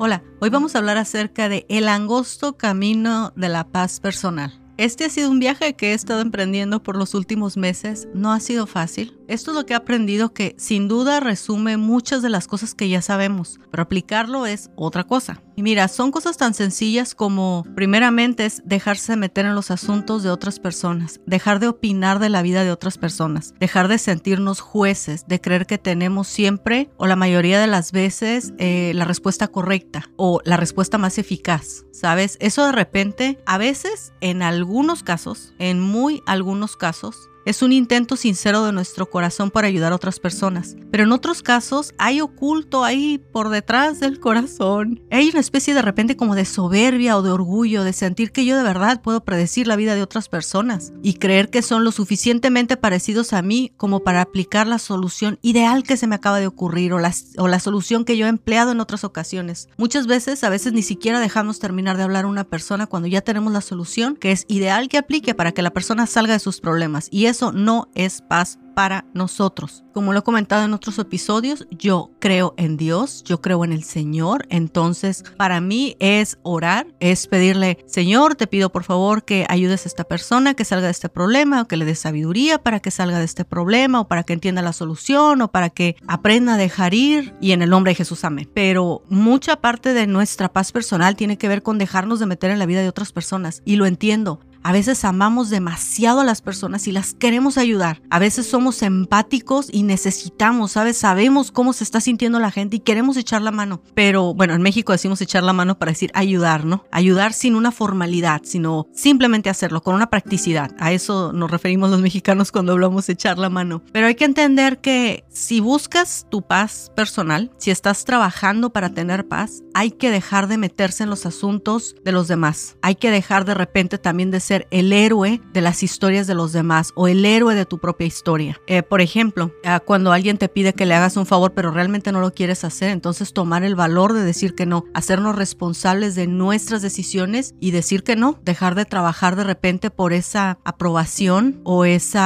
Hola, hoy vamos a hablar acerca de el angosto camino de la paz personal. Este ha sido un viaje que he estado emprendiendo por los últimos meses. No ha sido fácil. Esto es lo que he aprendido que sin duda resume muchas de las cosas que ya sabemos, pero aplicarlo es otra cosa. Y mira, son cosas tan sencillas como, primeramente, es dejarse meter en los asuntos de otras personas, dejar de opinar de la vida de otras personas, dejar de sentirnos jueces, de creer que tenemos siempre o la mayoría de las veces eh, la respuesta correcta o la respuesta más eficaz, ¿sabes? Eso de repente, a veces, en algunos casos, en muy algunos casos, es un intento sincero de nuestro corazón para ayudar a otras personas. Pero en otros casos hay oculto ahí por detrás del corazón. Hay una especie de repente como de soberbia o de orgullo, de sentir que yo de verdad puedo predecir la vida de otras personas y creer que son lo suficientemente parecidos a mí como para aplicar la solución ideal que se me acaba de ocurrir o la, solución que yo he empleado en otras ocasiones. Muchas veces, a veces ni siquiera dejamos terminar de hablar a una persona cuando ya tenemos la solución que es ideal que aplique para que la persona salga de sus problemas. Y eso no es paz para nosotros. Como lo he comentado en otros episodios, yo creo en Dios, yo creo en el Señor, entonces para mí es orar, es pedirle, Señor, te pido por favor que ayudes a esta persona que salga de este problema o que le des sabiduría para que salga de este problema o para que entienda la solución o para que aprenda a dejar ir y en el nombre de Jesús, amén. Pero mucha parte de nuestra paz personal tiene que ver con dejarnos de meter en la vida de otras personas y lo entiendo. A veces amamos demasiado a las personas y las queremos ayudar. A veces somos empáticos y necesitamos, ¿sabes? Sabemos cómo se está sintiendo la gente y queremos echar la mano. Pero bueno, en México decimos echar la mano para decir ayudar, ¿no? Ayudar sin una formalidad, sino simplemente hacerlo con una practicidad. A eso nos referimos los mexicanos cuando hablamos de echar la mano. Pero hay que entender que si buscas tu paz personal, si estás trabajando para tener paz, hay que dejar de meterse en los asuntos de los demás. Hay que dejar de repente también de ser el héroe de las historias de los demás o el héroe de tu propia historia. Eh, por ejemplo, ah, cuando alguien te pide que le hagas un favor pero realmente no lo quieres hacer, entonces tomar el valor de decir que no, hacernos responsables de nuestras decisiones y decir que no, dejar de trabajar de repente por esa aprobación o ese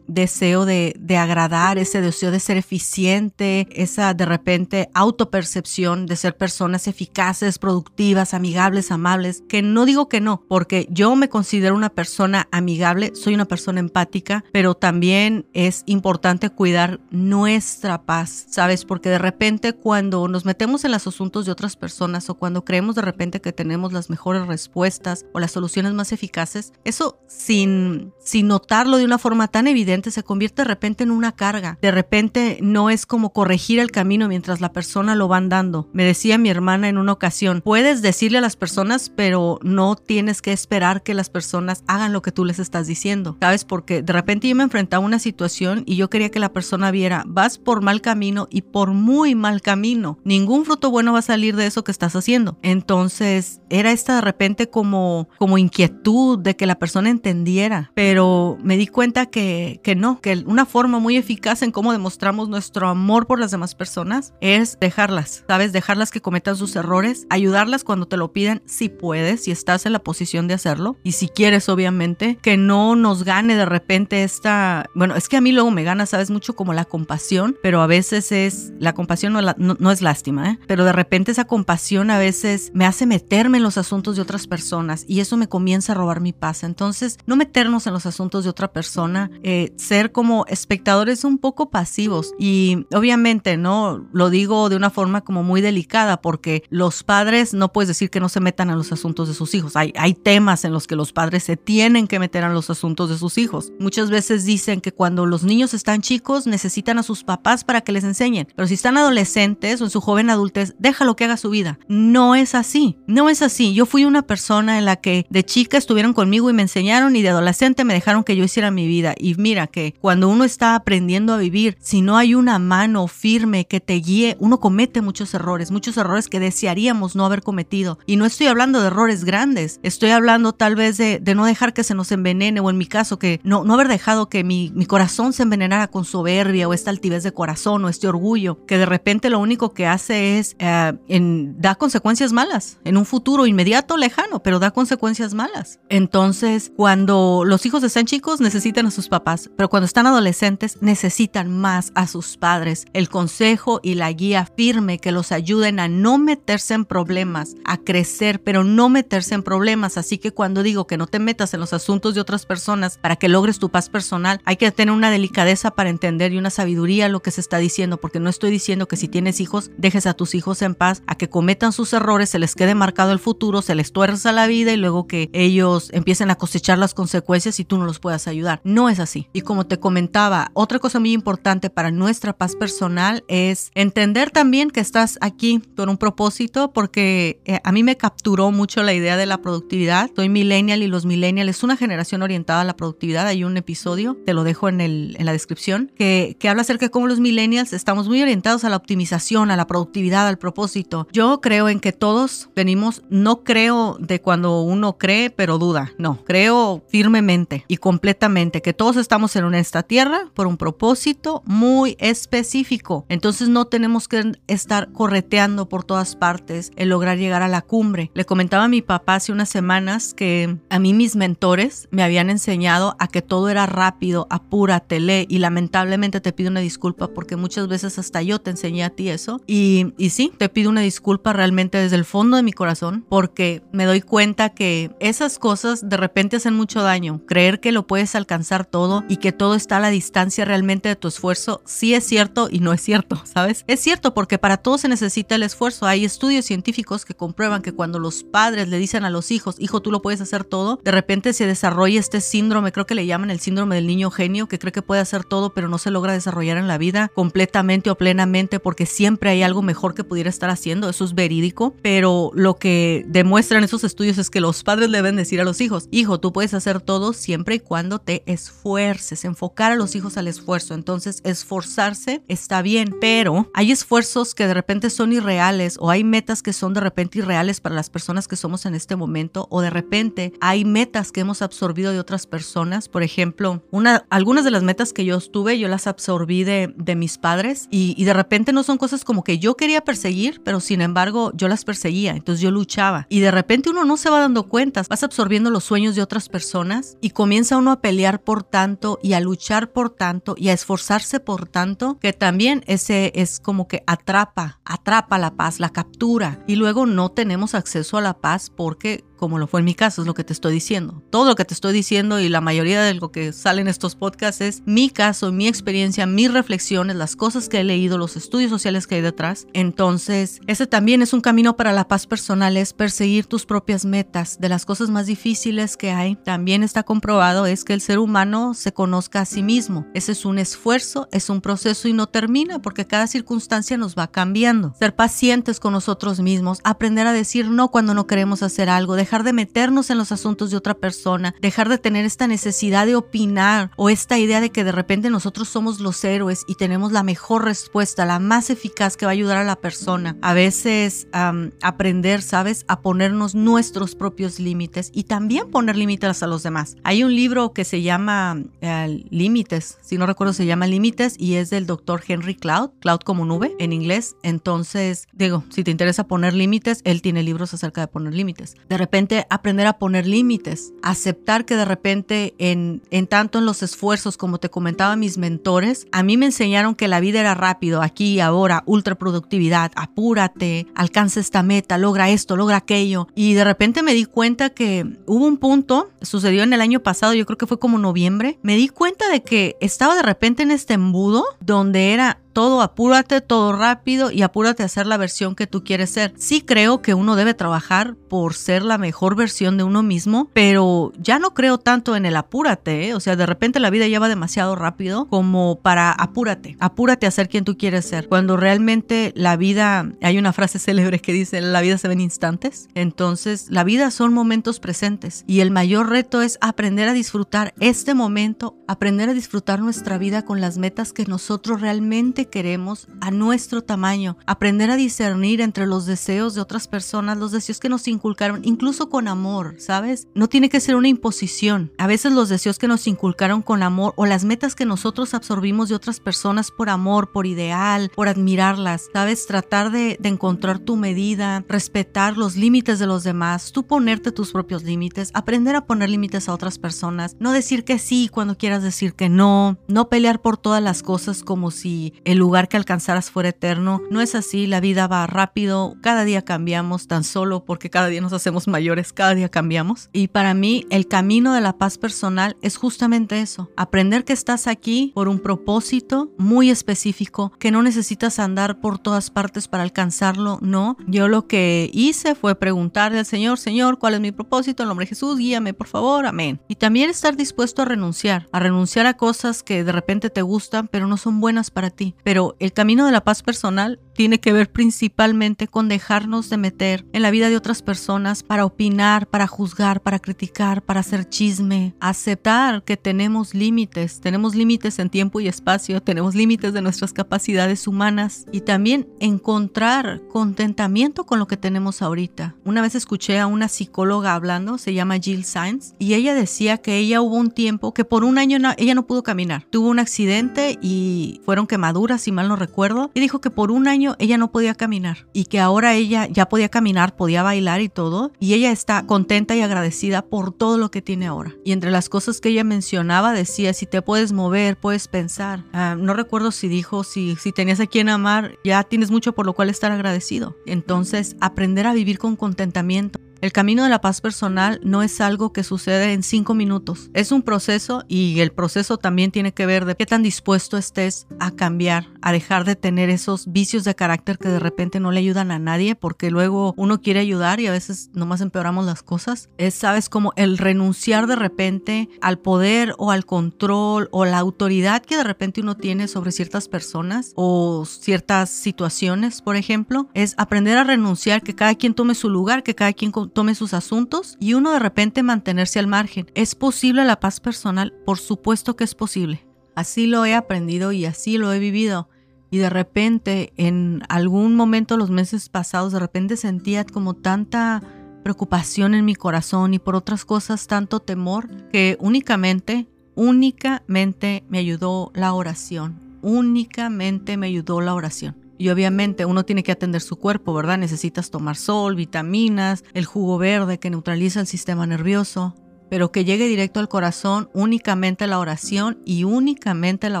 deseo de, de agradar, ese deseo de ser eficiente, esa de repente autopercepción de ser personas eficaces, productivas, amigables, amables, que no digo que no, porque yo me considero una persona amigable, soy una persona empática, pero también es importante cuidar nuestra paz, ¿sabes? Porque de repente cuando nos metemos en los asuntos de otras personas o cuando creemos de repente que tenemos las mejores respuestas o las soluciones más eficaces, eso sin, sin notarlo de una forma tan evidente se convierte de repente en una carga. De repente no es como corregir el camino mientras la persona lo va andando. Me decía mi hermana en una ocasión, puedes decirle a las personas, pero no tienes que esperar que las personas hagan lo que tú les estás diciendo, ¿sabes? Porque de repente yo me enfrentaba a una situación y yo quería que la persona viera, vas por mal camino y por muy mal camino, ningún fruto bueno va a salir de eso que estás haciendo. Entonces era esta de repente como, como inquietud de que la persona entendiera, pero me di cuenta que, que no, que una forma muy eficaz en cómo demostramos nuestro amor por las demás personas es dejarlas, ¿sabes? Dejarlas que cometan sus errores, ayudarlas cuando te lo piden si puedes, si estás en la posición de hacerlo y si quieres obviamente, que no nos gane de repente esta, bueno, es que a mí luego me gana, sabes, mucho como la compasión, pero a veces es, la compasión no, es lástima, ¿eh? pero de repente esa compasión a veces me hace meterme en los asuntos de otras personas y eso me comienza a robar mi paz. Entonces, no meternos en los asuntos de otra persona, eh, ser como espectadores un poco pasivos y obviamente, ¿no? Lo digo de una forma como muy delicada porque los padres no puedes decir que no se metan en los asuntos de sus hijos. Hay, hay temas en los que los padres se tienen que meter en los asuntos de sus hijos. Muchas veces dicen que cuando los niños están chicos necesitan a sus papás para que les enseñen, pero si están adolescentes o en su joven adultez, déjalo que haga su vida. No es así, no es así. Yo fui una persona en la que de chica estuvieron conmigo y me enseñaron y de adolescente me dejaron que yo hiciera mi vida. Y mira que cuando uno está aprendiendo a vivir, si no hay una mano firme que te guíe, uno comete muchos errores, muchos errores que desearíamos no haber cometido. Y no estoy hablando de errores grandes, estoy hablando tal vez de, de de no dejar que se nos envenene, o en mi caso, que no, no haber dejado que mi, mi corazón se envenenara con soberbia o esta altivez de corazón o este orgullo, que de repente lo único que hace es, eh, en, da consecuencias malas en un futuro inmediato, lejano, pero da consecuencias malas. Entonces, cuando los hijos están chicos, necesitan a sus papás, pero cuando están adolescentes, necesitan más a sus padres. El consejo y la guía firme que los ayuden a no meterse en problemas, a crecer, pero no meterse en problemas. Así que cuando digo que no te metas en los asuntos de otras personas para que logres tu paz personal, hay que tener una delicadeza para entender y una sabiduría lo que se está diciendo, porque no estoy diciendo que si tienes hijos, dejes a tus hijos en paz, a que cometan sus errores, se les quede marcado el futuro, se les tuerza la vida y luego que ellos empiecen a cosechar las consecuencias y tú no los puedas ayudar. No es así. Y como te comentaba, otra cosa muy importante para nuestra paz personal es entender también que estás aquí por un propósito, porque eh, a mí me capturó mucho la idea de la productividad. Soy millennial y los millennials es una generación orientada a la productividad. Hay un episodio, te lo dejo en, el, en la descripción, que, que habla acerca de cómo los millennials estamos muy orientados a la optimización, a la productividad, al propósito. Yo creo en que todos venimos, no creo de cuando uno cree, pero duda. No, creo firmemente y completamente que todos estamos en esta tierra por un propósito muy específico. Entonces no tenemos que estar correteando por todas partes el lograr llegar a la cumbre. Le comentaba a mi papá hace unas semanas que a mí mis mentores me habían enseñado a que todo era rápido, apúrate, lee y lamentablemente te pido una disculpa porque muchas veces hasta yo te enseñé a ti eso y, y sí, te pido una disculpa realmente desde el fondo de mi corazón porque me doy cuenta que esas cosas de repente hacen mucho daño. Creer que lo puedes alcanzar todo y que todo está a la distancia realmente de tu esfuerzo, sí es cierto y no es cierto, ¿sabes? Es cierto porque para todo se necesita el esfuerzo. Hay estudios científicos que comprueban que cuando los padres le dicen a los hijos, hijo, tú lo puedes hacer todo, de repente se desarrolla este síndrome, creo que le llaman el síndrome del niño genio, que cree que puede hacer todo, pero no se logra desarrollar en la vida completamente o plenamente porque siempre hay algo mejor que pudiera estar haciendo. Eso es verídico, pero lo que demuestran esos estudios es que los padres deben decir a los hijos, hijo, tú puedes hacer todo siempre y cuando te esfuerces, enfocar a los hijos al esfuerzo. Entonces, esforzarse está bien, pero hay esfuerzos que de repente son irreales o hay metas que son de repente irreales para las personas que somos en este momento o de repente hay metas que hemos absorbido de otras personas. Por ejemplo, una, algunas de las metas que yo tuve, yo las absorbí de, de mis padres y, y de repente no son cosas como que yo quería perseguir, pero sin embargo yo las perseguía, entonces yo luchaba y de repente uno no se va dando cuenta, vas absorbiendo los sueños de otras personas y comienza uno a pelear por tanto y a luchar por tanto y a esforzarse por tanto que también ese es como que atrapa, atrapa la paz, la captura y luego no tenemos acceso a la paz porque como lo fue en mi caso, es lo que te estoy diciendo. Todo lo que te estoy diciendo y la mayoría de lo que sale en estos podcasts es mi caso, mi experiencia, mis reflexiones, las cosas que he leído, los estudios sociales que hay detrás. Entonces, ese también es un camino para la paz personal, es perseguir tus propias metas. De las cosas más difíciles que hay, también está comprobado, es que el ser humano se conozca a sí mismo. Ese es un esfuerzo, es un proceso y no termina porque cada circunstancia nos va cambiando. Ser pacientes con nosotros mismos, aprender a decir no cuando no queremos hacer algo, dejar dejar de meternos en los asuntos de otra persona, dejar de tener esta necesidad de opinar o esta idea de que de repente nosotros somos los héroes y tenemos la mejor respuesta, la más eficaz que va a ayudar a la persona. A veces aprender, ¿sabes? A ponernos nuestros propios límites y también poner límites a los demás. Hay un libro que se llama eh, Límites, si no recuerdo se llama Límites y es del doctor Henry Cloud, Cloud como nube en inglés. Entonces, digo, si te interesa poner límites, él tiene libros acerca de poner límites. De repente aprender a poner límites, aceptar que de repente en, en tanto en los esfuerzos, como te comentaba mis mentores, a mí me enseñaron que la vida era rápido, aquí ahora, ultra productividad, apúrate, alcanza esta meta, logra esto, logra aquello. Y de repente me di cuenta que hubo un punto, sucedió en el año pasado, yo creo que fue como noviembre, me di cuenta de que estaba de repente en este embudo donde era todo apúrate, todo rápido y apúrate a ser la versión que tú quieres ser. Sí creo que uno debe trabajar por ser la mejor versión de uno mismo, pero ya no creo tanto en el apúrate, ¿eh? o sea, de repente la vida ya va demasiado rápido como para apúrate, apúrate a ser quien tú quieres ser. Cuando realmente la vida, hay una frase célebre que dice, la vida se ven instantes, entonces la vida son momentos presentes y el mayor reto es aprender a disfrutar este momento, aprender a disfrutar nuestra vida con las metas que nosotros realmente queremos a nuestro tamaño, aprender a discernir entre los deseos de otras personas, los deseos que nos inculcaron, incluso con amor, ¿sabes? No tiene que ser una imposición. A veces los deseos que nos inculcaron con amor o las metas que nosotros absorbimos de otras personas por amor, por ideal, por admirarlas, ¿sabes? Tratar de, de encontrar tu medida, respetar los límites de los demás, tú ponerte tus propios límites, aprender a poner límites a otras personas, no decir que sí cuando quieras decir que no, no pelear por todas las cosas como si el lugar que alcanzaras fuera eterno. No es así, la vida va rápido, cada día cambiamos tan solo porque cada día nos hacemos mayores, cada día cambiamos. Y para mí el camino de la paz personal es justamente eso, aprender que estás aquí por un propósito muy específico, que no necesitas andar por todas partes para alcanzarlo, no. Yo lo que hice fue preguntarle al Señor, Señor, ¿cuál es mi propósito? En nombre de Jesús, guíame por favor, amén. Y también estar dispuesto a renunciar, a renunciar a cosas que de repente te gustan, pero no son buenas para ti. Pero el camino de la paz personal tiene que ver principalmente con dejarnos de meter en la vida de otras personas para opinar, para juzgar, para criticar, para hacer chisme, aceptar que tenemos límites, tenemos límites en tiempo y espacio, tenemos límites de nuestras capacidades humanas y también encontrar contentamiento con lo que tenemos ahorita. Una vez escuché a una psicóloga hablando, se llama Jill Sainz, y ella decía que ella hubo un tiempo que por un año ella no pudo caminar. Tuvo un accidente y fueron quemaduras, si mal no recuerdo, y dijo que por un año ella no podía caminar y que ahora ella ya podía caminar, podía bailar y todo, y ella está contenta y agradecida por todo lo que tiene ahora. Y entre las cosas que ella mencionaba decía, si te puedes mover, puedes pensar. Ah, no recuerdo si dijo, si, si tenías a quien amar, ya tienes mucho por lo cual estar agradecido. Entonces, aprender a vivir con contentamiento. El camino de la paz personal no es algo que sucede en cinco minutos. Es un proceso y el proceso también tiene que ver de qué tan dispuesto estés a cambiar, a dejar de tener esos vicios de carácter que de repente no le ayudan a nadie porque luego uno quiere ayudar y a veces nomás empeoramos las cosas. Es, sabes, como el renunciar de repente al poder o al control o la autoridad que de repente uno tiene sobre ciertas personas o ciertas situaciones, por ejemplo, es aprender a renunciar, que cada quien tome su lugar, que cada quien tome sus asuntos y uno de repente mantenerse al margen. ¿Es posible la paz personal? Por supuesto que es posible. Así lo he aprendido y así lo he vivido. Y de repente, en algún momento los meses pasados, de repente sentía como tanta preocupación en mi corazón y por otras cosas tanto temor que únicamente, únicamente me ayudó la oración. Únicamente me ayudó la oración. Y obviamente uno tiene que atender su cuerpo, ¿verdad? Necesitas tomar sol, vitaminas, el jugo verde que neutraliza el sistema nervioso, pero que llegue directo al corazón únicamente la oración y únicamente la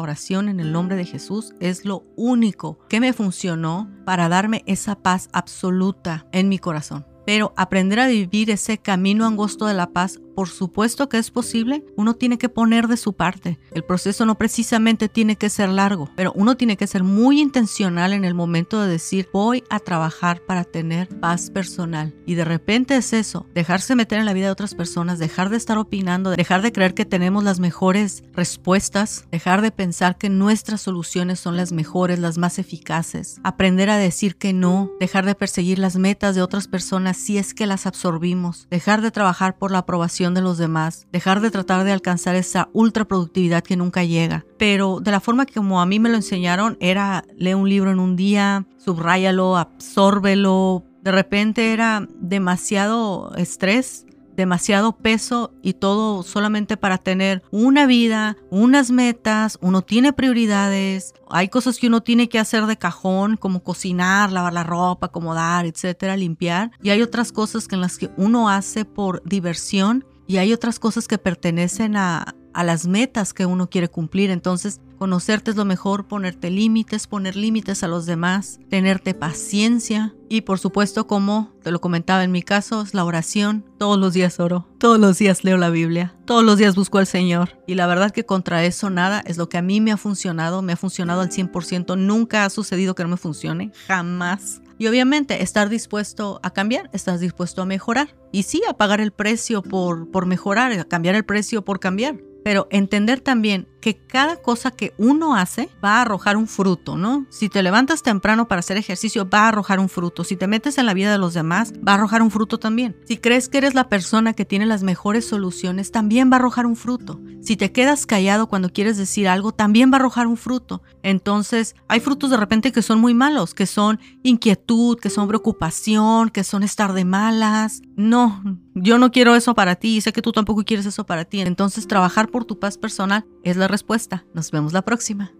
oración en el nombre de Jesús es lo único que me funcionó para darme esa paz absoluta en mi corazón. Pero aprender a vivir ese camino angosto de la paz por supuesto que es posible, uno tiene que poner de su parte. El proceso no precisamente tiene que ser largo, pero uno tiene que ser muy intencional en el momento de decir voy a trabajar para tener paz personal. Y de repente es eso, dejarse meter en la vida de otras personas, dejar de estar opinando, dejar de creer que tenemos las mejores respuestas, dejar de pensar que nuestras soluciones son las mejores, las más eficaces, aprender a decir que no, dejar de perseguir las metas de otras personas si es que las absorbimos, dejar de trabajar por la de los demás, dejar de tratar de alcanzar esa ultra productividad que nunca llega. Pero de la forma que como a mí me lo enseñaron era lee un libro en un día, subráyalo, absórbelo. De repente era demasiado estrés demasiado peso y todo solamente para tener una vida, unas metas, uno tiene prioridades, hay cosas que uno tiene que hacer de cajón, como cocinar, lavar la ropa, acomodar, etcétera, limpiar, y hay otras cosas que en las que uno hace por diversión y hay otras cosas que pertenecen a, a las metas que uno quiere cumplir. Entonces, conocerte es lo mejor, ponerte límites, poner límites a los demás, tenerte paciencia y por supuesto, como te lo comentaba en mi caso, es la oración. Todos los días oro, todos los días leo la Biblia, todos los días busco al Señor. Y la verdad que contra eso nada es lo que a mí me ha funcionado, me ha funcionado al 100%. Nunca ha sucedido que no me funcione, jamás. Y obviamente estar dispuesto a cambiar, estás dispuesto a mejorar. Y sí, a pagar el precio por, por mejorar, a cambiar el precio por cambiar. Pero entender también que cada cosa que uno hace va a arrojar un fruto, ¿no? Si te levantas temprano para hacer ejercicio, va a arrojar un fruto. Si te metes en la vida de los demás, va a arrojar un fruto también. Si crees que eres la persona que tiene las mejores soluciones, también va a arrojar un fruto. Si te quedas callado cuando quieres decir algo, también va a arrojar un fruto. Entonces, hay frutos de repente que son muy malos, que son inquietud, que son preocupación, que son estar de malas. No, yo no quiero eso para ti y sé que tú tampoco quieres eso para ti. Entonces, trabajar por tu paz personal es la respuesta. Nos vemos la próxima.